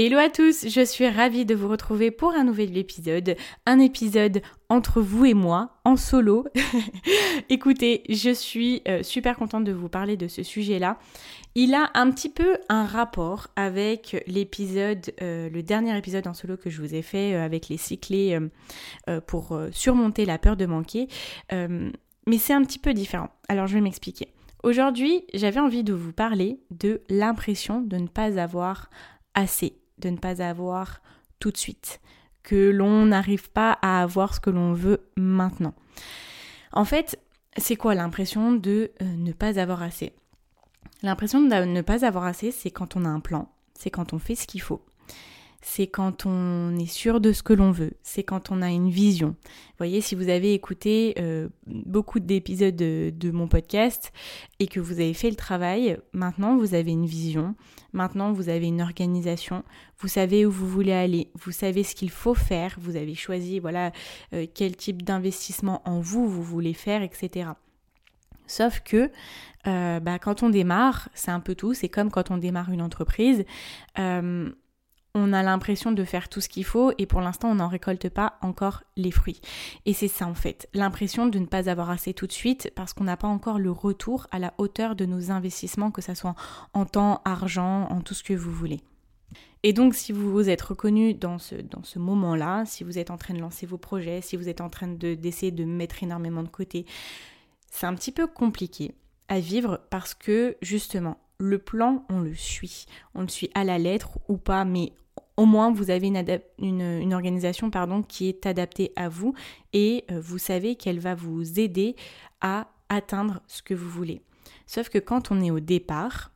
Hello à tous, je suis ravie de vous retrouver pour un nouvel épisode, un épisode entre vous et moi, en solo. Écoutez, je suis euh, super contente de vous parler de ce sujet-là. Il a un petit peu un rapport avec l'épisode, euh, le dernier épisode en solo que je vous ai fait euh, avec les six clés pour surmonter la peur de manquer. mais c'est un petit peu différent. Alors je vais m'expliquer. Aujourd'hui, j'avais envie de vous parler de l'impression de ne pas avoir assez, de ne pas avoir tout de suite, que l'on n'arrive pas à avoir ce que l'on veut maintenant. En fait, c'est quoi l'impression de euh, ne pas avoir assez? L'impression de ne pas avoir assez, c'est quand on a un plan, c'est quand on fait ce qu'il faut, c'est quand on est sûr de ce que l'on veut, c'est quand on a une vision. Vous voyez, si vous avez écouté euh, beaucoup d'épisodes de, mon podcast et que vous avez fait le travail, maintenant vous avez une vision, maintenant vous avez une organisation, vous savez où vous voulez aller, vous savez ce qu'il faut faire, vous avez choisi voilà euh, quel type d'investissement en vous vous voulez faire, etc. Sauf que euh, bah, quand on démarre, c'est un peu tout, c'est comme quand on démarre une entreprise on a l'impression de faire tout ce qu'il faut et pour l'instant on n'en récolte pas encore les fruits. Et c'est ça en fait, l'impression de ne pas avoir assez tout de suite parce qu'on n'a pas encore le retour à la hauteur de nos investissements, que ce soit en temps, argent, en tout ce que vous voulez. Et donc si vous vous êtes reconnu dans ce, dans ce moment-là, si vous êtes en train de lancer vos projets, si vous êtes en train d'essayer de mettre énormément de côté, c'est un petit peu compliqué à vivre parce que justement le plan, on le suit. On le suit à la lettre ou pas, mais au moins vous avez une, organisation pardon, qui est adaptée à vous et euh, vous savez qu'elle va vous aider à atteindre ce que vous voulez. Sauf que quand on est au départ,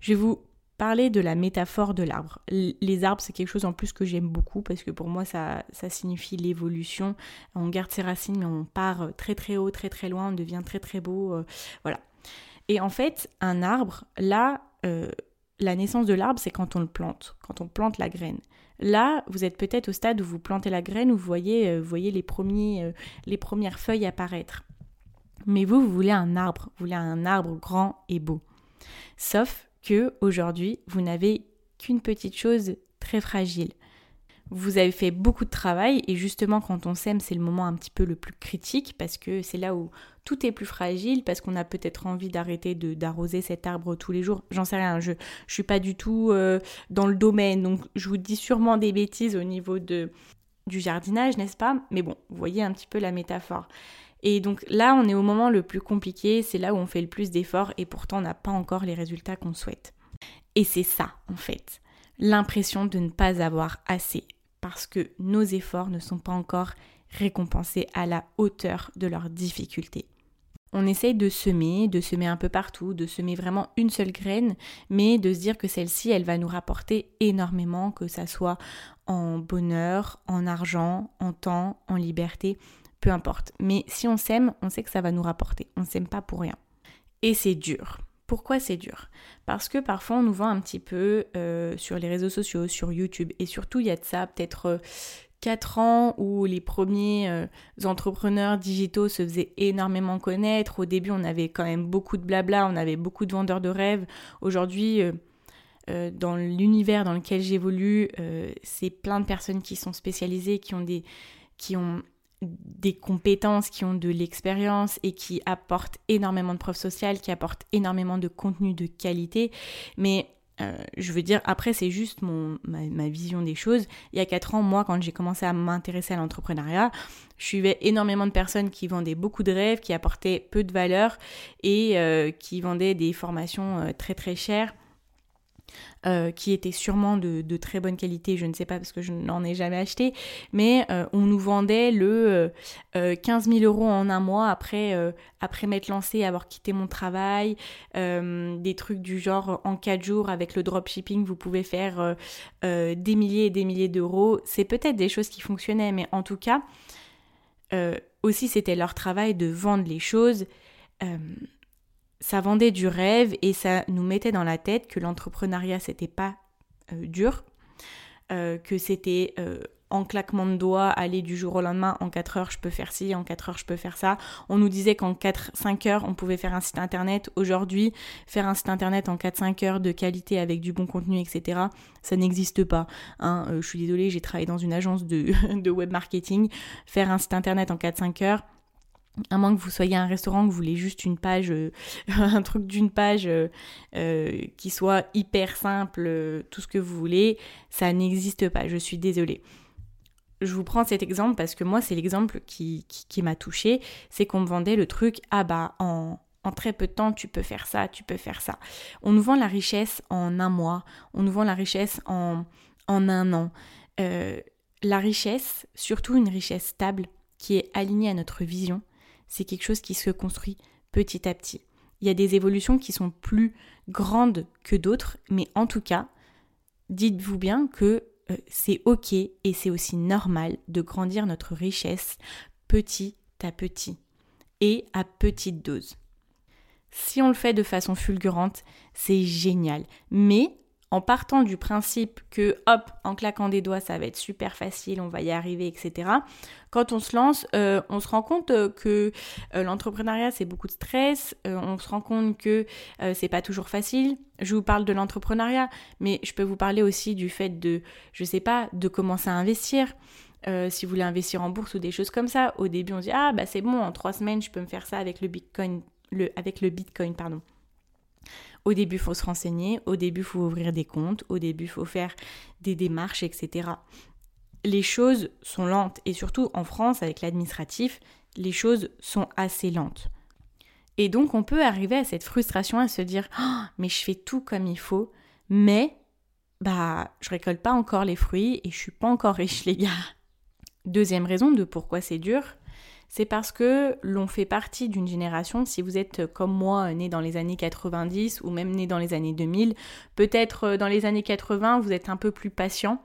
je vais vous parler de la métaphore de l'arbre. Les arbres, c'est quelque chose en plus que j'aime beaucoup parce que pour moi, ça, signifie l'évolution. On garde ses racines, mais on part très très haut, très très loin, on devient très très beau. Euh, voilà. Et en fait, un arbre, là, euh, la naissance de l'arbre, c'est quand on le plante, quand on plante la graine. Là, vous êtes peut-être au stade où vous plantez la graine, où vous voyez, euh, les, euh, les premières feuilles apparaître. Mais vous, vous voulez un arbre, vous voulez un arbre grand et beau. Sauf que aujourd'hui, vous n'avez qu'une petite chose très fragile. Vous avez fait beaucoup de travail et justement quand on sème, c'est le moment un petit peu le plus critique parce que c'est là où tout est plus fragile parce qu'on a peut-être envie d'arrêter d'arroser cet arbre tous les jours. J'en sais rien, je je suis pas du tout euh, dans le domaine donc je vous dis sûrement des bêtises au niveau de du jardinage, n'est-ce pas? Mais bon, vous voyez un petit peu la métaphore. Et donc là, on est au moment le plus compliqué, c'est là où on fait le plus d'efforts et pourtant on n'a pas encore les résultats qu'on souhaite. Et c'est ça, en fait, l'impression de ne pas avoir assez parce que nos efforts ne sont pas encore récompensés à la hauteur de leurs difficultés. On essaye de semer, de semer un peu partout, de semer vraiment une seule graine, mais de se dire que celle-ci, elle va nous rapporter énormément, que ça soit en bonheur, en argent, en temps, en liberté, peu importe. Mais si on sème, on sait que ça va nous rapporter. On ne sème pas pour rien. Et c'est dur. Pourquoi c'est dur? Parce que parfois on nous voit un petit peu euh, sur les réseaux sociaux, sur YouTube, et surtout il y a de ça peut-être 4 euh, ans où les premiers euh, entrepreneurs digitaux se faisaient énormément connaître. Au début on avait quand même beaucoup de blabla, on avait beaucoup de vendeurs de rêves. Aujourd'hui dans l'univers dans lequel j'évolue, c'est plein de personnes qui sont spécialisées, qui ont des, qui ont des compétences, qui ont de l'expérience et qui apportent énormément de preuves sociales, qui apportent énormément de contenu de qualité. Mais euh, je veux dire, après, c'est juste mon, ma, vision des choses. Il y a 4 ans, moi, quand j'ai commencé à m'intéresser à l'entrepreneuriat, je suivais énormément de personnes qui vendaient beaucoup de rêves, qui apportaient peu de valeur et euh, qui vendaient des formations euh, très très chères euh, qui était sûrement de, très bonne qualité, je ne sais pas parce que je n'en ai jamais acheté, mais euh, on nous vendait le 15 000 euros en un mois après, après m'être lancé, avoir quitté mon travail, des trucs du genre en 4 jours avec le dropshipping, vous pouvez faire des milliers et des milliers d'euros. C'est peut-être des choses qui fonctionnaient, mais en tout cas, aussi c'était leur travail de vendre les choses ça vendait du rêve et ça nous mettait dans la tête que l'entrepreneuriat c'était pas euh, dur, euh, que c'était euh, en claquement de doigts, aller du jour au lendemain, en 4 heures je peux faire ci, en 4 heures je peux faire ça. On nous disait qu'en 4-5 heures on pouvait faire un site internet. Aujourd'hui, faire un site internet en 4-5 heures de qualité avec du bon contenu, etc., ça n'existe pas. Hein. je suis désolée, j'ai travaillé dans une agence de, de web marketing. Faire un site internet en 4-5 heures, à moins que vous soyez un restaurant, que vous voulez juste une page, euh, un truc d'une page euh, euh, qui soit hyper simple, tout ce que vous voulez, ça n'existe pas, je suis désolée. Je vous prends cet exemple parce que moi, c'est l'exemple qui, qui, m'a touchée, c'est qu'on me vendait le truc, ah bah, en, en très peu de temps, tu peux faire ça, tu peux faire ça. On nous vend la richesse en un mois, on nous vend la richesse en, en un an. la richesse, surtout une richesse stable, qui est alignée à notre vision, c'est quelque chose qui se construit petit à petit. Il y a des évolutions qui sont plus grandes que d'autres, mais en tout cas, dites-vous bien que euh, c'est ok et c'est aussi normal de grandir notre richesse petit à petit et à petite dose. Si on le fait de façon fulgurante, c'est génial. Mais en partant du principe que hop, en claquant des doigts, ça va être super facile, on va y arriver, etc. Quand on se lance, euh, on se rend compte euh, que euh, l'entrepreneuriat c'est beaucoup de stress, on se rend compte que c'est pas toujours facile. Je vous parle de l'entrepreneuriat, mais je peux vous parler aussi du fait de, je sais pas, de commencer à investir. si vous voulez investir en bourse ou des choses comme ça, au début on dit ah bah c'est bon, en trois semaines je peux me faire ça avec le Bitcoin, le, avec le Bitcoin pardon. Au début, faut se renseigner, au début, faut ouvrir des comptes, au début, faut faire des démarches, etc. Les choses sont lentes et surtout en France, avec l'administratif, les choses sont assez lentes. Et donc, on peut arriver à cette frustration à se dire oh, mais je fais tout comme il faut, mais bah, je récolte pas encore les fruits et je suis pas encore riche, les gars. Deuxième raison de pourquoi c'est dur, c'est parce que l'on fait partie d'une génération, si vous êtes euh, comme moi né dans les années 90 ou même né dans les années 2000, peut-être euh, dans les années 80 vous êtes un peu plus patient.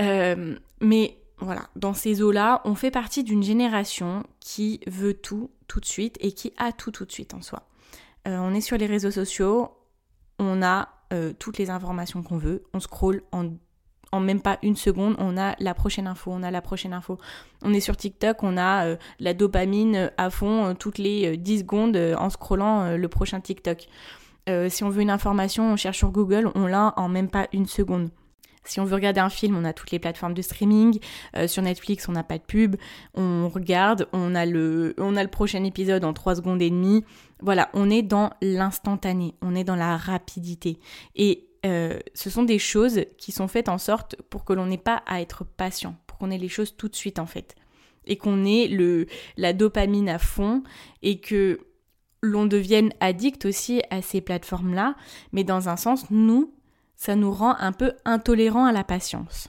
Euh, mais voilà, dans ces eaux-là, on fait partie d'une génération qui veut tout tout de suite et qui a tout tout de suite en soi. on est sur les réseaux sociaux, on a toutes les informations qu'on veut, on scrolle en en même pas une seconde, on a la prochaine info, on a la prochaine info. On est sur TikTok, on a euh, la dopamine à fond euh, toutes les 10 euh, secondes en scrollant le prochain TikTok. si on veut une information, on cherche sur Google, on l'a en même pas une seconde. Si on veut regarder un film, on a toutes les plateformes de streaming. sur Netflix, on n'a pas de pub. On regarde, on a le, on a le prochain épisode en 3 secondes et demie. Voilà, on est dans l'instantané, on est dans la rapidité. Et euh, ce sont des choses qui sont faites en sorte pour que l'on n'ait pas à être patient, pour qu'on ait les choses tout de suite en fait. Et qu'on ait le, la dopamine à fond et que l'on devienne addict aussi à ces plateformes-là. Mais dans un sens, nous, ça nous rend un peu intolérants à la patience.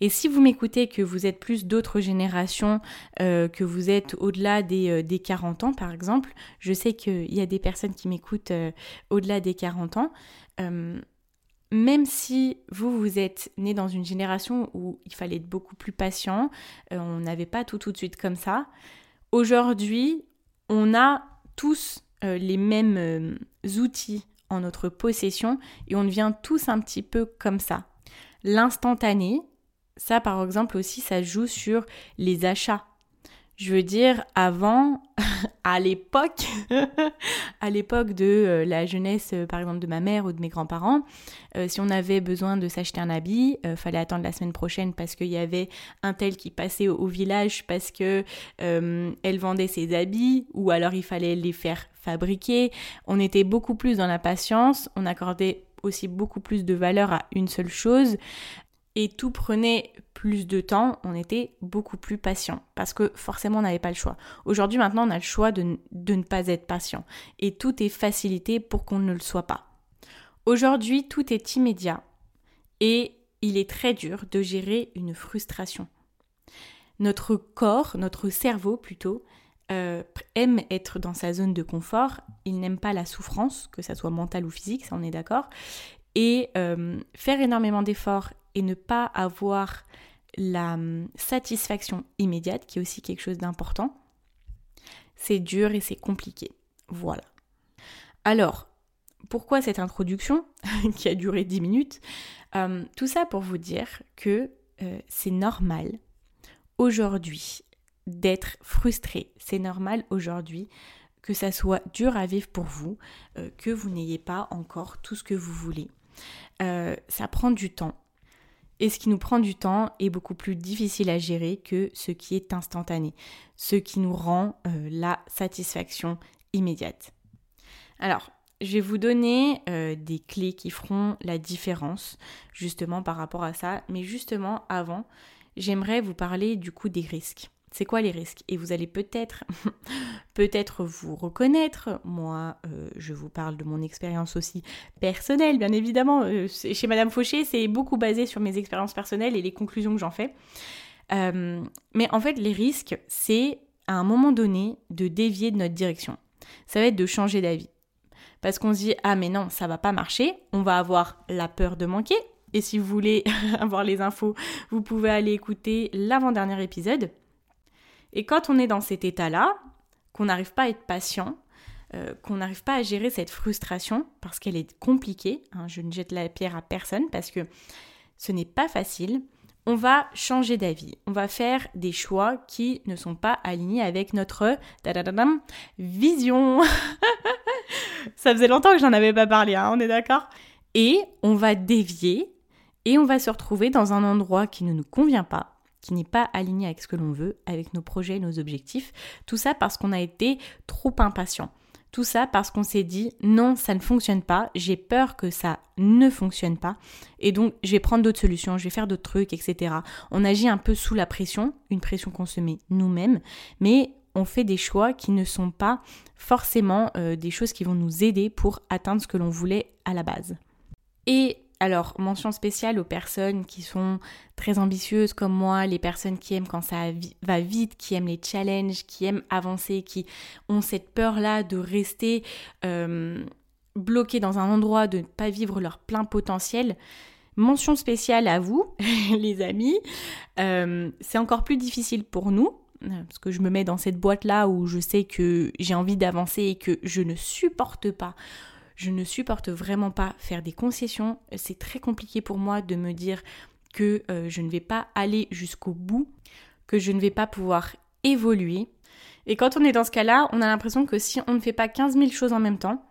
Et si vous m'écoutez que vous êtes plus d'autres générations, euh, que vous êtes au-delà des, 40 euh, ans par exemple, je sais qu'il y a des personnes qui m'écoutent au-delà des 40 ans, même si vous, vous êtes né dans une génération où il fallait être beaucoup plus patient, euh, on n'avait pas tout tout de suite comme ça, aujourd'hui, on a tous euh, les mêmes euh, outils en notre possession et on devient tous un petit peu comme ça. L'instantané, ça par exemple aussi, ça joue sur les achats. Je veux dire, avant, à l'époque, à l'époque de euh, la jeunesse, euh, par exemple, de ma mère ou de mes grands-parents, euh, si on avait besoin de s'acheter un habit, fallait attendre la semaine prochaine parce qu'il y avait un tel qui passait au, village parce que elle vendait ses habits, ou alors il fallait les faire fabriquer. On était beaucoup plus dans la patience, on accordait aussi beaucoup plus de valeur à une seule chose et tout prenait plus de temps, on était beaucoup plus patient parce que forcément on n'avait pas le choix. Aujourd'hui maintenant on a le choix de, ne pas être patient et tout est facilité pour qu'on ne le soit pas. Aujourd'hui, tout est immédiat et il est très dur de gérer une frustration. Notre corps, notre cerveau plutôt, euh, aime être dans sa zone de confort, il n'aime pas la souffrance, que ça soit mentale ou physique, ça on est d'accord. Et euh, faire énormément d'efforts et ne pas avoir la hum, satisfaction immédiate, qui est aussi quelque chose d'important, c'est dur et c'est compliqué. Voilà. Alors, pourquoi cette introduction qui a duré 10 minutes? Hum, Tout ça pour vous dire que euh, c'est normal aujourd'hui d'être frustré. C'est normal aujourd'hui que ça soit dur à vivre pour vous, euh, que vous n'ayez pas encore tout ce que vous voulez. Euh, ça prend du temps. Et ce qui nous prend du temps est beaucoup plus difficile à gérer que ce qui est instantané, ce qui nous rend euh, la satisfaction immédiate. Alors, je vais vous donner des clés qui feront la différence justement par rapport à ça, mais justement avant, j'aimerais vous parler du coup des risques. C'est quoi les risques? Et vous allez peut-être peut-être vous reconnaître. Moi, euh, je vous parle de mon expérience aussi personnelle, bien évidemment. Euh, chez Madame Fauché, c'est beaucoup basé sur mes expériences personnelles et les conclusions que j'en fais. Euh, mais en fait, les risques, c'est à un moment donné de dévier de notre direction. Ça va être de changer d'avis. Parce qu'on se dit, ah mais non, ça va pas marcher, on va avoir la peur de manquer. Et si vous voulez avoir les infos, vous pouvez aller écouter l'avant-dernier épisode. Et quand on est dans cet état-là, qu'on n'arrive pas à être patient, euh, qu'on n'arrive pas à gérer cette frustration parce qu'elle est compliquée, hein, je ne jette la pierre à personne parce que ce n'est pas facile, on va changer d'avis, on va faire des choix qui ne sont pas alignés avec notre vision. Ça faisait longtemps que j'en avais pas parlé, hein, on est d'accord? Et on va dévier et on va se retrouver dans un endroit qui ne nous convient pas qui n'est pas aligné avec ce que l'on veut, avec nos projets, nos objectifs. Tout ça parce qu'on a été trop impatient. Tout ça parce qu'on s'est dit non, ça ne fonctionne pas, j'ai peur que ça ne fonctionne pas, et donc je vais prendre d'autres solutions, je vais faire d'autres trucs, etc. On agit un peu sous la pression, une pression qu'on se met nous-mêmes, mais on fait des choix qui ne sont pas forcément euh, des choses qui vont nous aider pour atteindre ce que l'on voulait à la base. Et alors, mention spéciale aux personnes qui sont très ambitieuses comme moi, les personnes qui aiment quand ça va vite, qui aiment les challenges, qui aiment avancer, qui ont cette peur-là de rester euh, bloquées dans un endroit, de ne pas vivre leur plein potentiel. Mention spéciale à vous, les amis. Euh, c'est encore plus difficile pour nous, parce que je me mets dans cette boîte-là où je sais que j'ai envie d'avancer et que je ne supporte pas je ne supporte vraiment pas faire des concessions. C'est très compliqué pour moi de me dire que euh, je ne vais pas aller jusqu'au bout, que je ne vais pas pouvoir évoluer. Et quand on est dans ce cas-là, on a l'impression que si on ne fait pas 15 000 choses en même temps,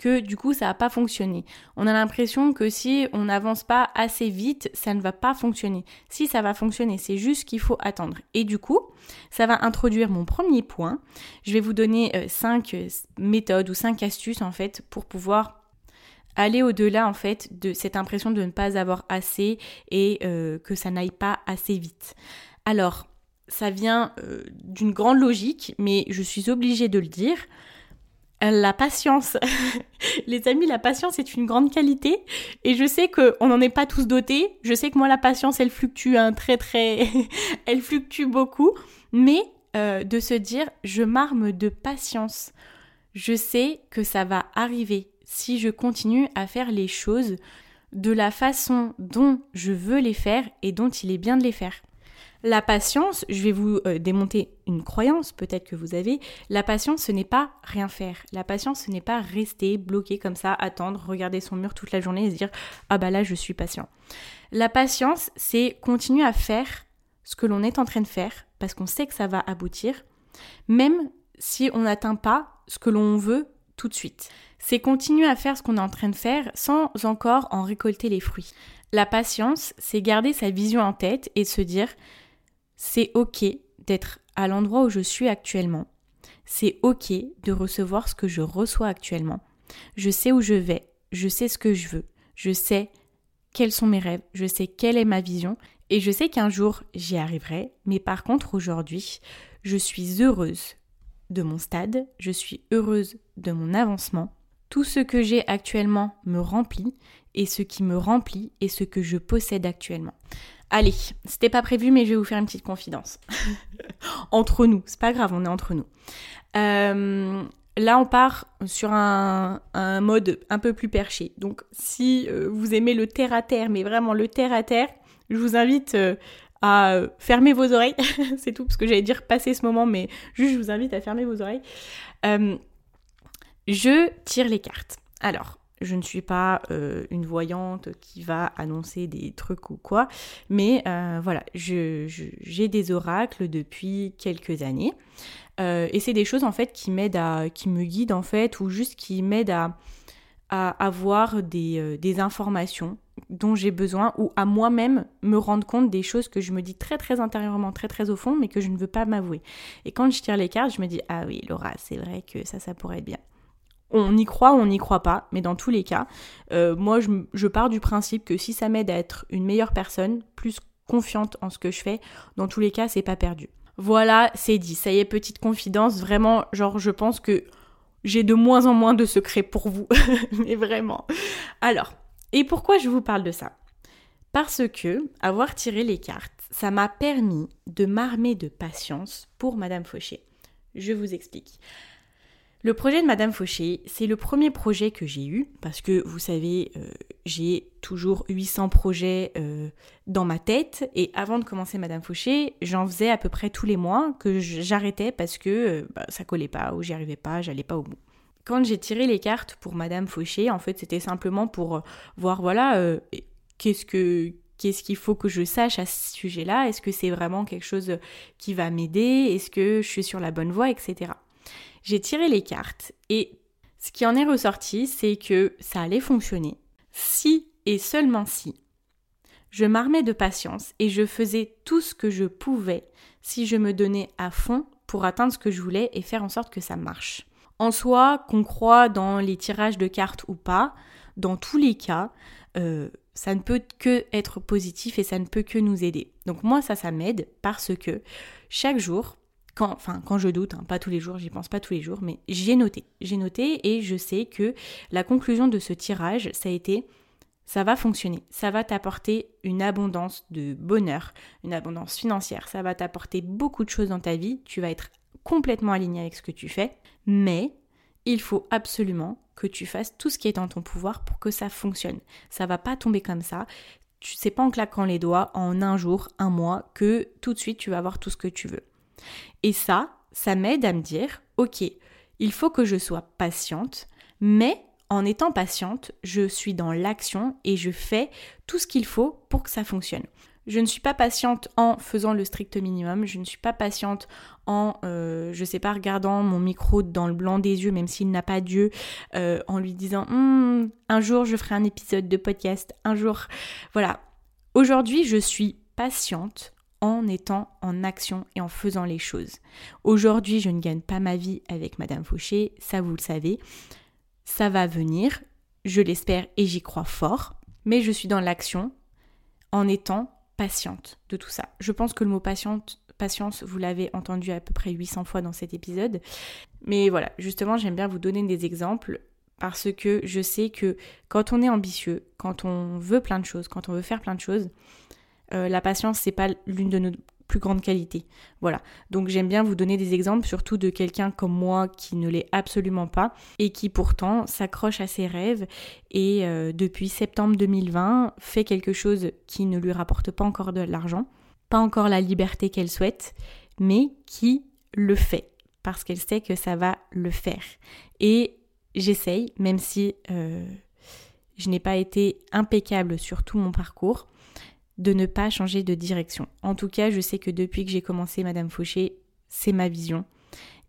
que du coup ça va pas fonctionner. On a l'impression que si on n'avance pas assez vite, ça ne va pas fonctionner. Si ça va fonctionner, c'est juste qu'il faut attendre. Et du coup, ça va introduire mon premier point. Je vais vous donner 5 euh, euh, méthodes ou 5 astuces en fait pour pouvoir aller au-delà en fait de cette impression de ne pas avoir assez et euh, que ça n'aille pas assez vite. Alors, ça vient d'une grande logique, mais je suis obligée de le dire. La patience. Les amis, la patience est une grande qualité et je sais qu'on n'en est pas tous dotés. Je sais que moi, la patience, elle fluctue un très très... elle fluctue beaucoup. Mais euh, de se dire, je m'arme de patience. Je sais que ça va arriver si je continue à faire les choses de la façon dont je veux les faire et dont il est bien de les faire. La patience, je vais vous euh, démonter une croyance peut-être que vous avez. La patience, ce n'est pas rien faire. La patience, ce n'est pas rester bloqué comme ça, attendre, regarder son mur toute la journée et se dire ah bah là je suis patient. La patience, c'est continuer à faire ce que l'on est en train de faire parce qu'on sait que ça va aboutir, même si on n'atteint pas ce que l'on veut tout de suite. C'est continuer à faire ce qu'on est en train de faire sans encore en récolter les fruits. La patience, c'est garder sa vision en tête et se dire c'est ok d'être à l'endroit où je suis actuellement. C'est ok de recevoir ce que je reçois actuellement. Je sais où je vais, je sais ce que je veux, je sais quels sont mes rêves, je sais quelle est ma vision. Et je sais qu'un jour j'y arriverai, mais par contre aujourd'hui, je suis heureuse de mon stade, je suis heureuse de mon avancement, Tout ce que j'ai actuellement me remplit et ce qui me remplit est ce que je possède actuellement. Allez, c'était pas prévu, mais je vais vous faire une petite confidence. entre nous, c'est pas grave, on est entre nous. Euh, là, on part sur un, mode un peu plus perché. Donc, si euh, vous aimez le terre à terre, mais vraiment le terre à terre, je vous invite euh, à fermer vos oreilles. c'est tout, parce que j'allais dire passer ce moment, mais juste je vous invite à fermer vos oreilles. je tire les cartes. Alors, je ne suis pas euh, une voyante qui va annoncer des trucs ou quoi, mais euh, voilà, j'ai des oracles depuis quelques années. Euh, et c'est des choses en fait qui m'aident à, qui me guident en fait, ou juste qui m'aident à, avoir des, des informations dont j'ai besoin ou à moi-même me rendre compte des choses que je me dis très très intérieurement, très très au fond, mais que je ne veux pas m'avouer. Et quand je tire les cartes, je me dis ah oui Laura, c'est vrai que ça ça pourrait être bien on y croit ou on n'y croit pas, mais dans tous les cas, euh, moi je, pars du principe que si ça m'aide à être une meilleure personne, plus confiante en ce que je fais, dans tous les cas, c'est pas perdu. Voilà, c'est dit. Ça y est, petite confidence. Vraiment, genre, je pense que j'ai de moins en moins de secrets pour vous. mais vraiment. Alors, et pourquoi je vous parle de ça? Parce que, avoir tiré les cartes, ça m'a permis de m'armer de patience pour Madame Fauché. Je vous explique. Le projet de Madame Fauché, c'est le premier projet que j'ai eu, parce que vous savez, euh, j'ai toujours 800 projets euh, dans ma tête, et avant de commencer Madame Fauché, j'en faisais à peu près tous les mois que j'arrêtais parce que euh, bah, ça collait pas, ou j'y arrivais pas, j'allais pas au bout. Quand j'ai tiré les cartes pour Madame Fauché, en fait, c'était simplement pour voir, voilà, qu'est-ce que qu'est-ce qu'il faut que je sache à ce sujet-là Est-ce que c'est vraiment quelque chose qui va m'aider Est-ce que je suis sur la bonne voie, etc. J'ai tiré les cartes et ce qui en est ressorti, c'est que ça allait fonctionner. Si et seulement si je m'armais de patience et je faisais tout ce que je pouvais si je me donnais à fond pour atteindre ce que je voulais et faire en sorte que ça marche. En soi, qu'on croit dans les tirages de cartes ou pas, dans tous les cas, euh, ça ne peut que être positif et ça ne peut que nous aider. Donc moi, ça, ça m'aide parce que chaque jour, quand, enfin, quand je doute, hein, pas tous les jours, j'y pense pas tous les jours, mais j'ai noté. J'ai noté et je sais que la conclusion de ce tirage, ça a été ça va fonctionner, ça va t'apporter une abondance de bonheur, une abondance financière, ça va t'apporter beaucoup de choses dans ta vie, tu vas être complètement aligné avec ce que tu fais, mais il faut absolument que tu fasses tout ce qui est en ton pouvoir pour que ça fonctionne. Ça va pas tomber comme ça. Tu sais pas en claquant les doigts en un jour, un mois, que tout de suite tu vas avoir tout ce que tu veux. Et ça, ça m'aide à me dire, ok, il faut que je sois patiente, mais en étant patiente, je suis dans l'action et je fais tout ce qu'il faut pour que ça fonctionne. Je ne suis pas patiente en faisant le strict minimum, je ne suis pas patiente en, euh, je sais pas, regardant mon micro dans le blanc des yeux, même s'il n'a pas d'yeux, euh, en lui disant hum, un jour je ferai un épisode de podcast, un jour. Voilà. Aujourd'hui, je suis patiente en étant en action et en faisant les choses. Aujourd'hui, je ne gagne pas ma vie avec Madame Fauché, ça vous le savez. Ça va venir, je l'espère et j'y crois fort, mais je suis dans l'action en étant patiente de tout ça. Je pense que le mot patiente, patience, vous l'avez entendu à peu près 800 fois dans cet épisode. Mais voilà, justement, j'aime bien vous donner des exemples parce que je sais que quand on est ambitieux, quand on veut plein de choses, quand on veut faire plein de choses, euh, la patience, c'est pas l'une de nos plus grandes qualités. Voilà. Donc j'aime bien vous donner des exemples, surtout de quelqu'un comme moi qui ne l'est absolument pas et qui pourtant s'accroche à ses rêves et euh, depuis septembre 2020 fait quelque chose qui ne lui rapporte pas encore de l'argent, pas encore la liberté qu'elle souhaite, mais qui le fait parce qu'elle sait que ça va le faire. Et j'essaye, même si euh, je n'ai pas été impeccable sur tout mon parcours, de ne pas changer de direction. En tout cas, je sais que depuis que j'ai commencé Madame Fauché, c'est ma vision.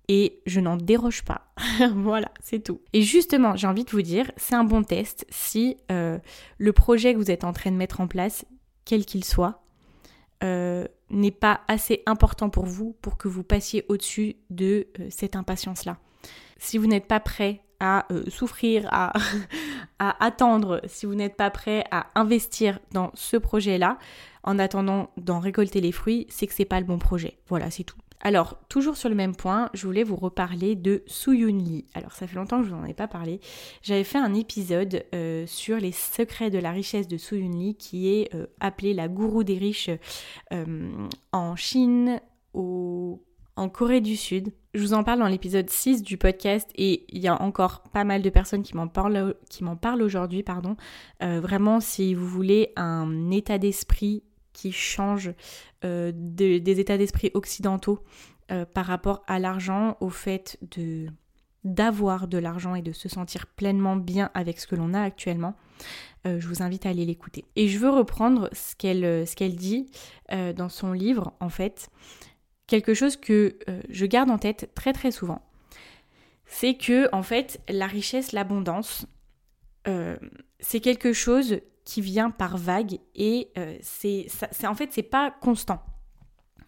Et je n'en déroge pas. voilà, c'est tout. Et justement, j'ai envie de vous dire, c'est un bon test si euh, le projet que vous êtes en train de mettre en place, quel qu'il soit, euh, n'est pas assez important pour vous pour que vous passiez au-dessus de euh, cette impatience-là. Si vous n'êtes pas prêt à souffrir, à, attendre, si vous n'êtes pas prêt à investir dans ce projet-là, en attendant d'en récolter les fruits, c'est que c'est pas le bon projet. Voilà, c'est tout. Alors, toujours sur le même point, je voulais vous reparler de Suyun Lee. Alors, ça fait longtemps que je vous en ai pas parlé. J'avais fait un épisode euh, sur les secrets de la richesse de Suyun Lee, qui est euh, appelée la gourou des riches euh, en Chine, Corée du Sud. Je vous en parle dans l'épisode 6 du podcast et il y a encore pas mal de personnes qui m'en parlent, aujourd'hui, pardon. vraiment, si vous voulez un état d'esprit qui change euh, des états d'esprit occidentaux euh, par rapport à l'argent, au fait de d'avoir de l'argent et de se sentir pleinement bien avec ce que l'on a actuellement, euh, je vous invite à aller l'écouter. Et je veux reprendre ce qu'elle dit dans son livre, en fait, quelque chose que je garde en tête très très souvent. C'est que, en fait, la richesse, l'abondance, c'est quelque chose qui vient par vague et euh, c'est en fait c'est pas constant.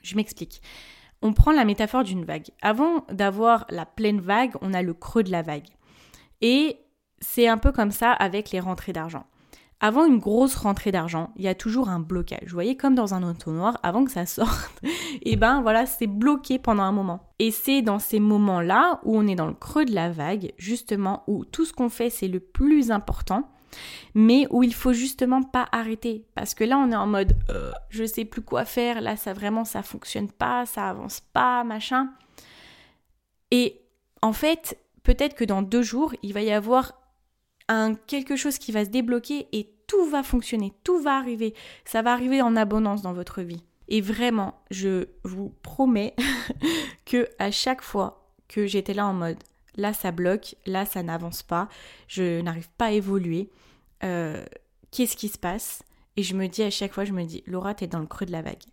Je m'explique. On prend la métaphore d'une vague. Avant d'avoir la pleine vague, on a le creux de la vague. Et c'est un peu comme ça avec les rentrées d'argent. Avant une grosse rentrée d'argent, il y a toujours un blocage. Vous voyez, comme dans un entonnoir, avant que ça sorte, et eh ben voilà, c'est bloqué pendant un moment. Et c'est dans ces moments-là où on est dans le creux de la vague, justement, où tout ce qu'on fait, c'est le plus important mais où il faut justement pas arrêter parce que là on est en mode euh, je sais plus quoi faire, là ça vraiment ça fonctionne pas, ça avance pas, machin. Et en fait, peut-être que dans deux jours, il va y avoir quelque chose qui va se débloquer et tout va fonctionner, tout va arriver, ça va arriver en abondance dans votre vie. Et vraiment, je vous promets que à chaque fois que j'étais là en mode là ça bloque, là ça n'avance pas, je n'arrive pas à évoluer. Euh, qu'est-ce qui se passe? Et je me dis à chaque fois, je me dis, Laura, t'es dans le creux de la vague.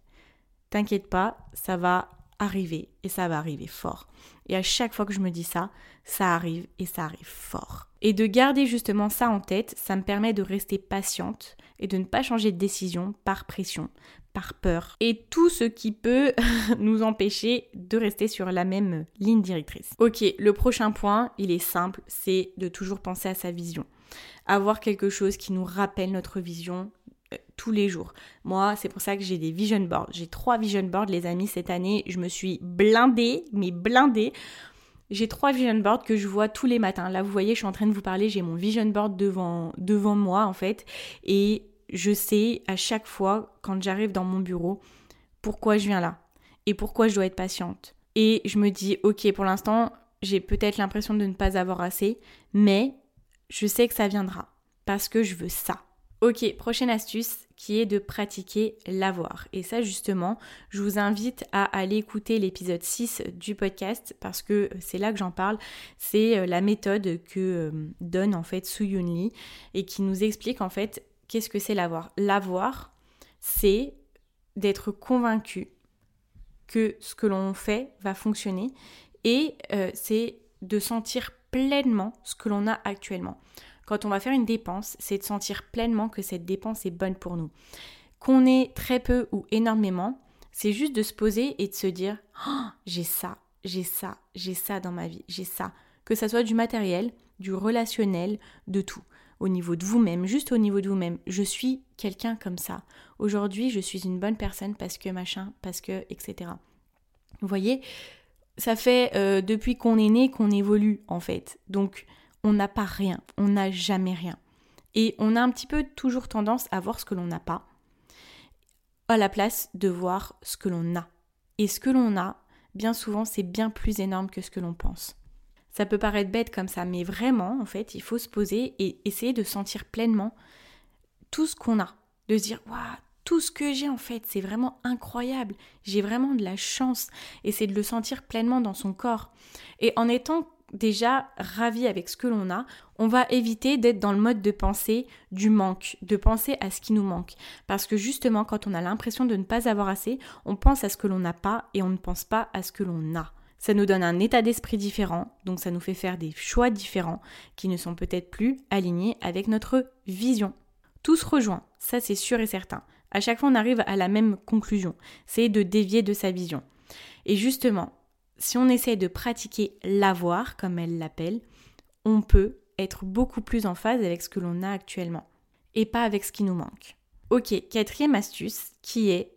T'inquiète pas, ça va arriver et ça va arriver fort. Et à chaque fois que je me dis ça, ça arrive et ça arrive fort. Et de garder justement ça en tête, ça me permet de rester patiente et de ne pas changer de décision par pression, par peur et tout ce qui peut nous empêcher de rester sur la même ligne directrice. Ok, le prochain point, il est simple, c'est de toujours penser à sa vision. Avoir quelque chose qui nous rappelle notre vision tous les jours. Moi, c'est pour ça que j'ai des vision boards. J'ai trois vision boards, les amis, cette année. Je me suis blindée, mais blindée. J'ai trois vision boards que je vois tous les matins. Là, vous voyez, je suis en train de vous parler, j'ai mon vision board devant, devant moi, en fait. Et je sais à chaque fois, quand j'arrive dans mon bureau, pourquoi je viens là et pourquoi je dois être patiente. Et je me dis, ok, pour l'instant, j'ai peut-être l'impression de ne pas avoir assez, mais je sais que ça viendra parce que je veux ça. Ok, prochaine astuce qui est de pratiquer l'avoir. Et ça justement, je vous invite à aller écouter l'épisode 6 du podcast parce que c'est là que j'en parle. C'est euh, la méthode que euh, donne en fait Su Yun et qui nous explique en fait Qu'est-ce que c'est l'avoir L'avoir, c'est d'être convaincu que ce que l'on fait va fonctionner et euh, c'est de sentir pleinement ce que l'on a actuellement. Quand on va faire une dépense, c'est de sentir pleinement que cette dépense est bonne pour nous. Qu'on ait très peu ou énormément, c'est juste de se poser et de se dire oh, j'ai ça, j'ai ça, j'ai ça dans ma vie, j'ai ça. Que ça soit du matériel, du relationnel, de tout au niveau de vous-même, juste au niveau de vous-même. Je suis quelqu'un comme ça. Aujourd'hui, je suis une bonne personne parce que machin, parce que, etc. Vous voyez, ça fait euh, depuis qu'on est né qu'on évolue en fait. Donc, on n'a pas rien, on n'a jamais rien. Et on a un petit peu toujours tendance à voir ce que l'on n'a pas, à la place de voir ce que l'on a. Et ce que l'on a, bien souvent, c'est bien plus énorme que ce que l'on pense. Ça peut paraître bête comme ça, mais vraiment, en fait, il faut se poser et essayer de sentir pleinement tout ce qu'on a. De se dire, waouh, tout ce que j'ai en fait, c'est vraiment incroyable. J'ai vraiment de la chance. Et c'est de le sentir pleinement dans son corps. Et en étant déjà ravi avec ce que l'on a, on va éviter d'être dans le mode de pensée du manque, de penser à ce qui nous manque. Parce que justement, quand on a l'impression de ne pas avoir assez, on pense à ce que l'on n'a pas et on ne pense pas à ce que l'on a. Ça nous donne un état d'esprit différent, donc ça nous fait faire des choix différents qui ne sont peut-être plus alignés avec notre vision. Tout se rejoint, ça c'est sûr et certain. À chaque fois on arrive à la même conclusion, c'est de dévier de sa vision. Et justement, si on essaie de pratiquer l'avoir, comme elle l'appelle, on peut être beaucoup plus en phase avec ce que l'on a actuellement et pas avec ce qui nous manque. Ok, quatrième astuce qui est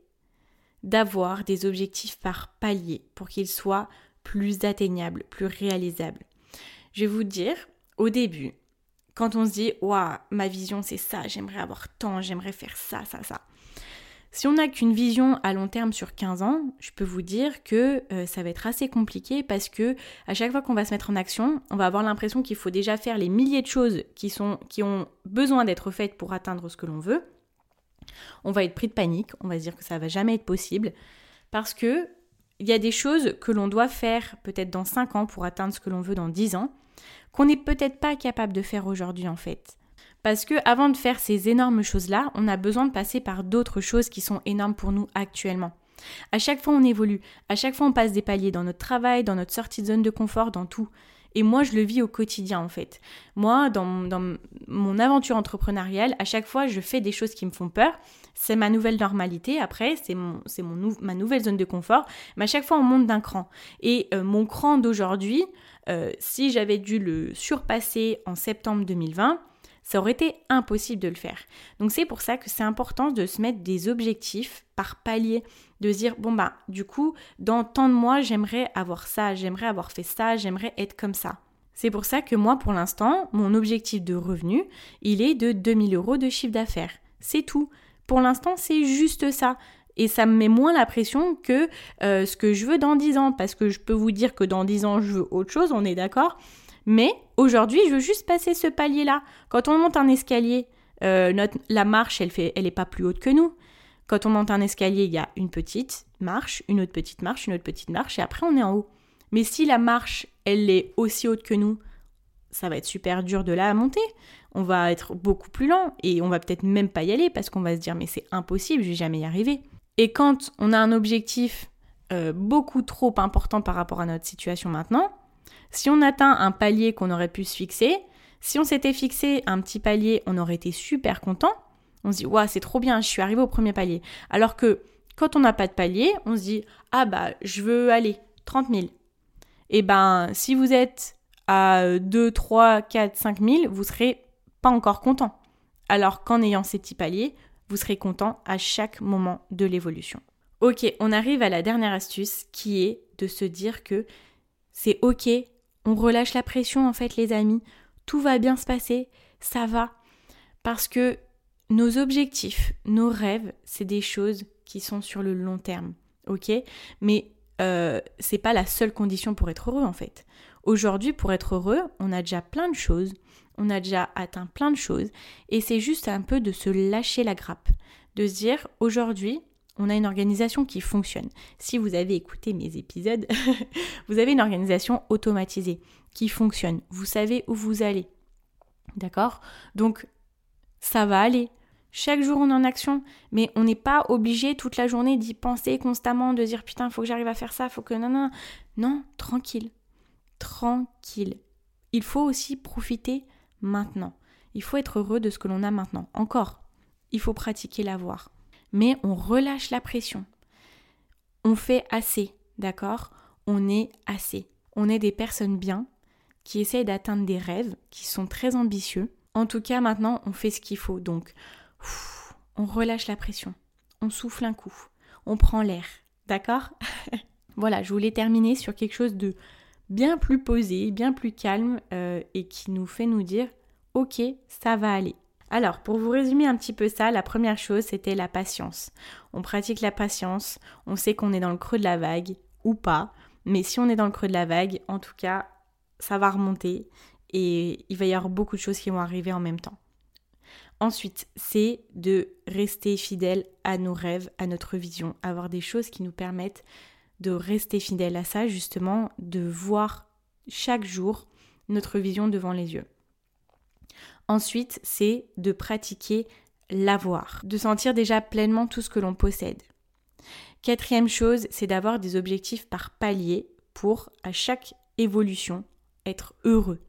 d'avoir des objectifs par palier pour qu'ils soient plus atteignables, plus réalisables. Je vais vous dire, au début, quand on se dit, waouh, ma vision c'est ça, j'aimerais avoir tant, j'aimerais faire ça, ça, ça. Si on n'a qu'une vision à long terme sur 15 ans, je peux vous dire que euh, ça va être assez compliqué parce que à chaque fois qu'on va se mettre en action, on va avoir l'impression qu'il faut déjà faire les milliers de choses qui, sont, qui ont besoin d'être faites pour atteindre ce que l'on veut. On va être pris de panique, on va se dire que ça va jamais être possible parce que il y a des choses que l'on doit faire peut-être dans 5 ans pour atteindre ce que l'on veut dans 10 ans qu'on n'est peut-être pas capable de faire aujourd'hui en fait. Parce que avant de faire ces énormes choses-là, on a besoin de passer par d'autres choses qui sont énormes pour nous actuellement. À chaque fois, on évolue. À chaque fois, on passe des paliers dans notre travail, dans notre sortie de zone de confort, dans tout. Et moi, je le vis au quotidien, en fait. Moi, dans, mon aventure entrepreneuriale, à chaque fois, je fais des choses qui me font peur. C'est ma nouvelle normalité. Après, c'est mon, mon, ma nouvelle zone de confort. Mais à chaque fois, on monte d'un cran. Et euh, mon cran d'aujourd'hui, euh, si j'avais dû le surpasser en septembre 2020, ça aurait été impossible de le faire. Donc c'est pour ça que c'est important de se mettre des objectifs par palier, de dire bon bah du coup dans tant de mois j'aimerais avoir ça, j'aimerais avoir fait ça, j'aimerais être comme ça. C'est pour ça que moi pour l'instant mon objectif de revenu il est de 2000 euros de chiffre d'affaires. C'est tout. Pour l'instant c'est juste ça. Et ça me met moins la pression que euh, ce que je veux dans 10 ans. Parce que je peux vous dire que dans 10 ans, je veux autre chose, on est d'accord. Mais aujourd'hui, je veux juste passer ce palier-là. Quand on monte un escalier, euh, la marche, elle fait, elle est pas plus haute que nous. Quand on monte un escalier, il y a une petite marche, une autre petite marche, une autre petite marche, et après on est en haut. Mais si la marche, elle est aussi haute que nous, ça va être super dur de la monter. On va être beaucoup plus lent et on va peut-être même pas y aller parce qu'on va se dire mais c'est impossible, je vais jamais y arriver. Et quand on a un objectif euh, beaucoup trop important par rapport à notre situation maintenant, si on atteint un palier qu'on aurait pu se fixer, si on s'était fixé un petit palier, on aurait été super content. On se dit, c'est trop bien, je suis arrivé au premier palier. Alors que quand on n'a pas de palier, on se dit, ah bah, je veux aller 30 000. Et ben, si vous êtes à 2, 3, 4, 5 000, vous serez pas encore content. Alors qu'en ayant ces petits paliers, vous serez content à chaque moment de l'évolution. Ok, on arrive à la dernière astuce qui est de se dire que c'est ok, on relâche la pression en fait les amis, tout va bien se passer, ça va. Parce que nos objectifs, nos rêves, c'est des choses qui sont sur le long terme, ok? Mais euh, c'est pas la seule condition pour être heureux en fait. Aujourd'hui, pour être heureux, on a déjà plein de choses, on a déjà atteint plein de choses, et c'est juste un peu de se lâcher la grappe, de se dire aujourd'hui, on a une organisation qui fonctionne. Si vous avez écouté mes épisodes, vous avez une organisation automatisée qui fonctionne. Vous savez où vous allez. D'accord? Donc, ça va aller. Chaque jour, on est en action, mais on n'est pas obligé toute la journée d'y penser constamment, de dire putain, faut que j'arrive à faire ça, faut que non, non. Non, tranquille. Tranquille. Il faut aussi profiter maintenant. Il faut être heureux de ce que l'on a maintenant. Encore, il faut pratiquer l'avoir. Mais on relâche la pression. On fait assez, d'accord? On est assez. On est des personnes bien qui essayent d'atteindre des rêves, qui sont très ambitieux. En tout cas, maintenant, on fait ce qu'il faut. Donc, on relâche la pression. On souffle un coup. On prend l'air. D'accord? Voilà, je voulais terminer sur quelque chose de bien plus posé, bien plus calme euh, et qui nous fait nous dire ok, ça va aller. Alors, pour vous résumer un petit peu ça, la première chose, c'était la patience. On pratique la patience, on sait qu'on est dans le creux de la vague, ou pas, mais si on est dans le creux de la vague, en tout cas, ça va remonter et il va y avoir beaucoup de choses qui vont arriver en même temps. Ensuite, c'est de rester fidèle à nos rêves, à notre vision, avoir des choses qui nous permettent de rester fidèle à ça, justement, de voir chaque jour notre vision devant les yeux. Ensuite, c'est de pratiquer l'avoir, de sentir déjà pleinement tout ce que l'on possède. Quatrième chose, c'est d'avoir des objectifs par palier pour, à chaque évolution, être heureux.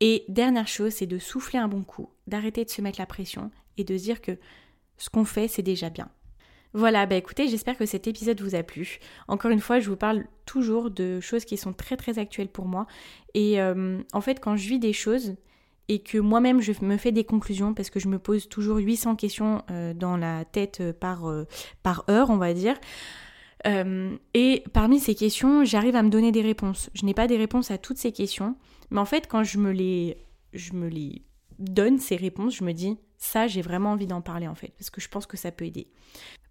Et dernière chose, c'est de souffler un bon coup, d'arrêter de se mettre la pression et de se dire que ce qu'on fait, c'est déjà bien. Voilà, bah écoutez, j'espère que cet épisode vous a plu. Encore une fois, je vous parle toujours de choses qui sont très très actuelles pour moi. Et euh, en fait, quand je vis des choses, et que moi-même je me fais des conclusions parce que je me pose toujours 800 questions euh, dans la tête euh, par, par heure, on va dire. et parmi ces questions, j'arrive à me donner des réponses. Je n'ai pas des réponses à toutes ces questions, mais en fait, quand je me les, je me les donne ces réponses, je me dis, ça, j'ai vraiment envie d'en parler en fait, parce que je pense que ça peut aider.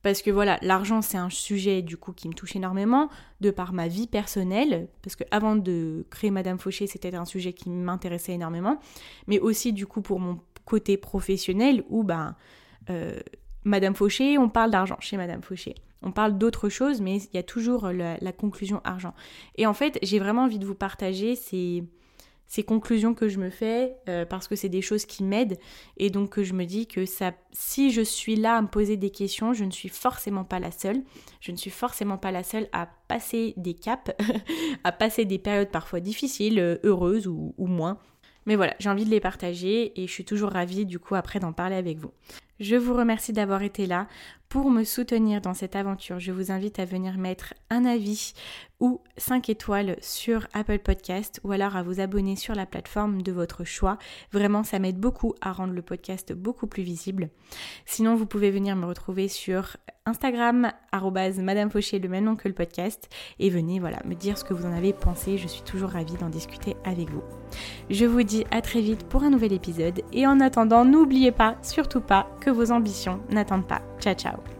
Parce que voilà, l'argent, c'est un sujet du coup qui me touche énormément, de par ma vie personnelle, parce que avant de créer Madame Fauché, c'était un sujet qui m'intéressait énormément, mais aussi du coup pour mon côté professionnel, où ben, euh, Madame Fauché, on parle d'argent chez Madame Fauché. On parle d'autres choses, mais il y a toujours la, la conclusion argent. Et en fait, j'ai vraiment envie de vous partager ces ces conclusions que je me fais euh, parce que c'est des choses qui m'aident et donc que je me dis que ça, si je suis là à me poser des questions, je ne suis forcément pas la seule. Je ne suis forcément pas la seule à passer des caps, à passer des périodes parfois difficiles, euh, heureuses ou, ou moins. Mais voilà, j'ai envie de les partager et je suis toujours ravie du coup après d'en parler avec vous. Je vous remercie d'avoir été là. Pour me soutenir dans cette aventure, je vous invite à venir mettre un avis ou 5 étoiles sur Apple Podcast ou alors à vous abonner sur la plateforme de votre choix. Vraiment, ça m'aide beaucoup à rendre le podcast beaucoup plus visible. Sinon, vous pouvez venir me retrouver sur Instagram, Madame Fauché, le même nom que le podcast, et venez voilà, me dire ce que vous en avez pensé. Je suis toujours ravie d'en discuter avec vous. Je vous dis à très vite pour un nouvel épisode et en attendant, n'oubliez pas, surtout pas, que vos ambitions n'attendent pas. Ciao ciao